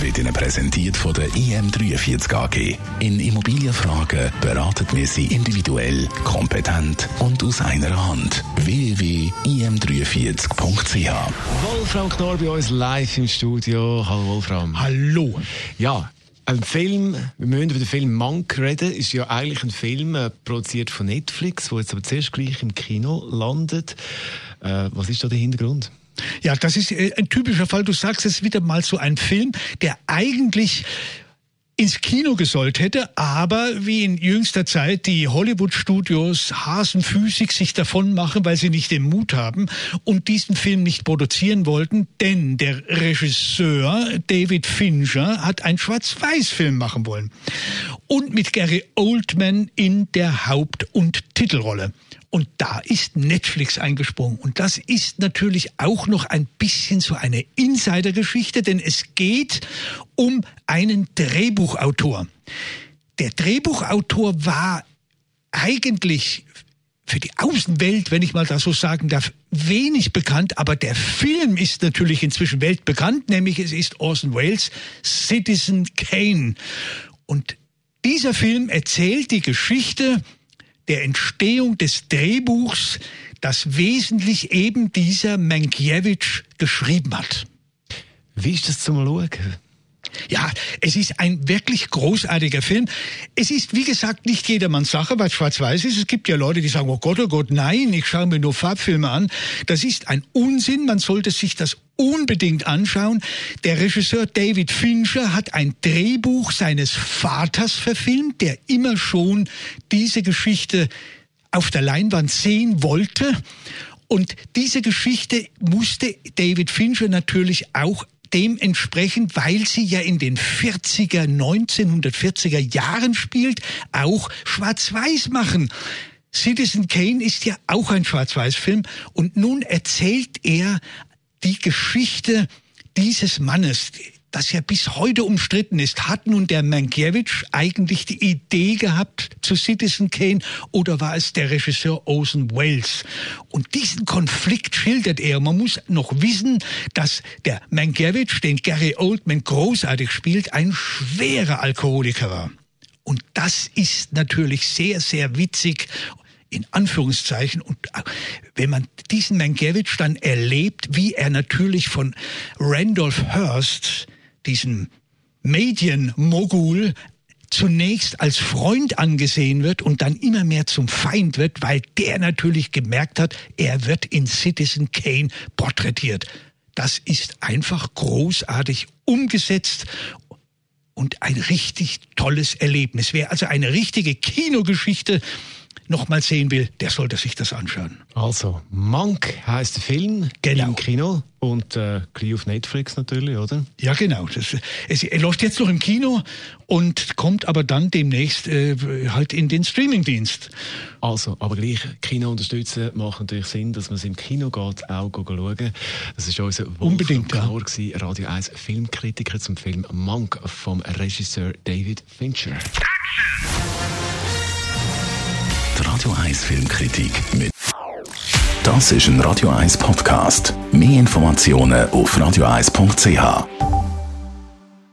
wird Ihnen präsentiert von der IM43 AG. In Immobilienfragen beraten wir Sie individuell, kompetent und aus einer Hand. www.im43.ch Wolfram Knorr bei uns live im Studio. Hallo Wolfram. Hallo. Ja, ein Film, wir müssen über den Film Monk reden, ist ja eigentlich ein Film äh, produziert von Netflix, wo jetzt aber zuerst gleich im Kino landet. Äh, was ist da der Hintergrund? Ja, das ist äh, ein typischer Fall. Du sagst es wieder mal so ein Film, der eigentlich ins Kino gesollt hätte, aber wie in jüngster Zeit die Hollywood-Studios hasenfüßig sich davon machen, weil sie nicht den Mut haben und diesen Film nicht produzieren wollten, denn der Regisseur David Fincher hat einen Schwarz-Weiß-Film machen wollen und mit Gary Oldman in der Haupt- und Titelrolle. Und da ist Netflix eingesprungen. Und das ist natürlich auch noch ein bisschen so eine Insidergeschichte, denn es geht um einen Drehbuchautor. Der Drehbuchautor war eigentlich für die Außenwelt, wenn ich mal das so sagen darf, wenig bekannt, aber der Film ist natürlich inzwischen weltbekannt, nämlich es ist Orson Welles Citizen Kane. Und dieser Film erzählt die Geschichte der Entstehung des Drehbuchs, das wesentlich eben dieser Mankiewicz geschrieben hat. Wie ist das zum Schauen? Ja, es ist ein wirklich großartiger Film. Es ist, wie gesagt, nicht jedermanns Sache, weil schwarz-weiß ist. Es gibt ja Leute, die sagen, oh Gott, oh Gott, nein, ich schaue mir nur Farbfilme an. Das ist ein Unsinn. Man sollte sich das unbedingt anschauen. Der Regisseur David Fincher hat ein Drehbuch seines Vaters verfilmt, der immer schon diese Geschichte auf der Leinwand sehen wollte. Und diese Geschichte musste David Fincher natürlich auch dementsprechend, weil sie ja in den 40er, 1940er Jahren spielt, auch schwarz-weiß machen. Citizen Kane ist ja auch ein Schwarz-Weiß-Film und nun erzählt er die Geschichte dieses Mannes, das ja bis heute umstritten ist. Hat nun der Mankiewicz eigentlich die Idee gehabt zu Citizen Kane oder war es der Regisseur Orson Welles? Und diesen Konflikt schildert er. Man muss noch wissen, dass der Mankiewicz, den Gary Oldman großartig spielt, ein schwerer Alkoholiker war. Und das ist natürlich sehr, sehr witzig in Anführungszeichen. Und äh, wenn man diesen Mankiewicz dann erlebt, wie er natürlich von Randolph Hearst, diesem Medienmogul, zunächst als Freund angesehen wird und dann immer mehr zum Feind wird, weil der natürlich gemerkt hat, er wird in Citizen Kane porträtiert. Das ist einfach großartig umgesetzt und ein richtig tolles Erlebnis. Wer also eine richtige Kinogeschichte nochmal sehen will, der sollte sich das anschauen. Also, Monk heißt der Film genau. im Kino und äh, auf Netflix natürlich, oder? Ja, genau. Das, es, er läuft jetzt noch im Kino und kommt aber dann demnächst äh, halt in den Streamingdienst. Also, aber gleich Kino unterstützen macht natürlich Sinn, dass man es im Kino geht, auch schauen. Das ist unser Unbedingt, Klar ja. Radio 1 Filmkritiker zum Film Monk vom Regisseur David Fincher. Die Radio 1 Filmkritik mit Das ist ein Radio 1 Podcast. Mehr Informationen auf radio1.ch.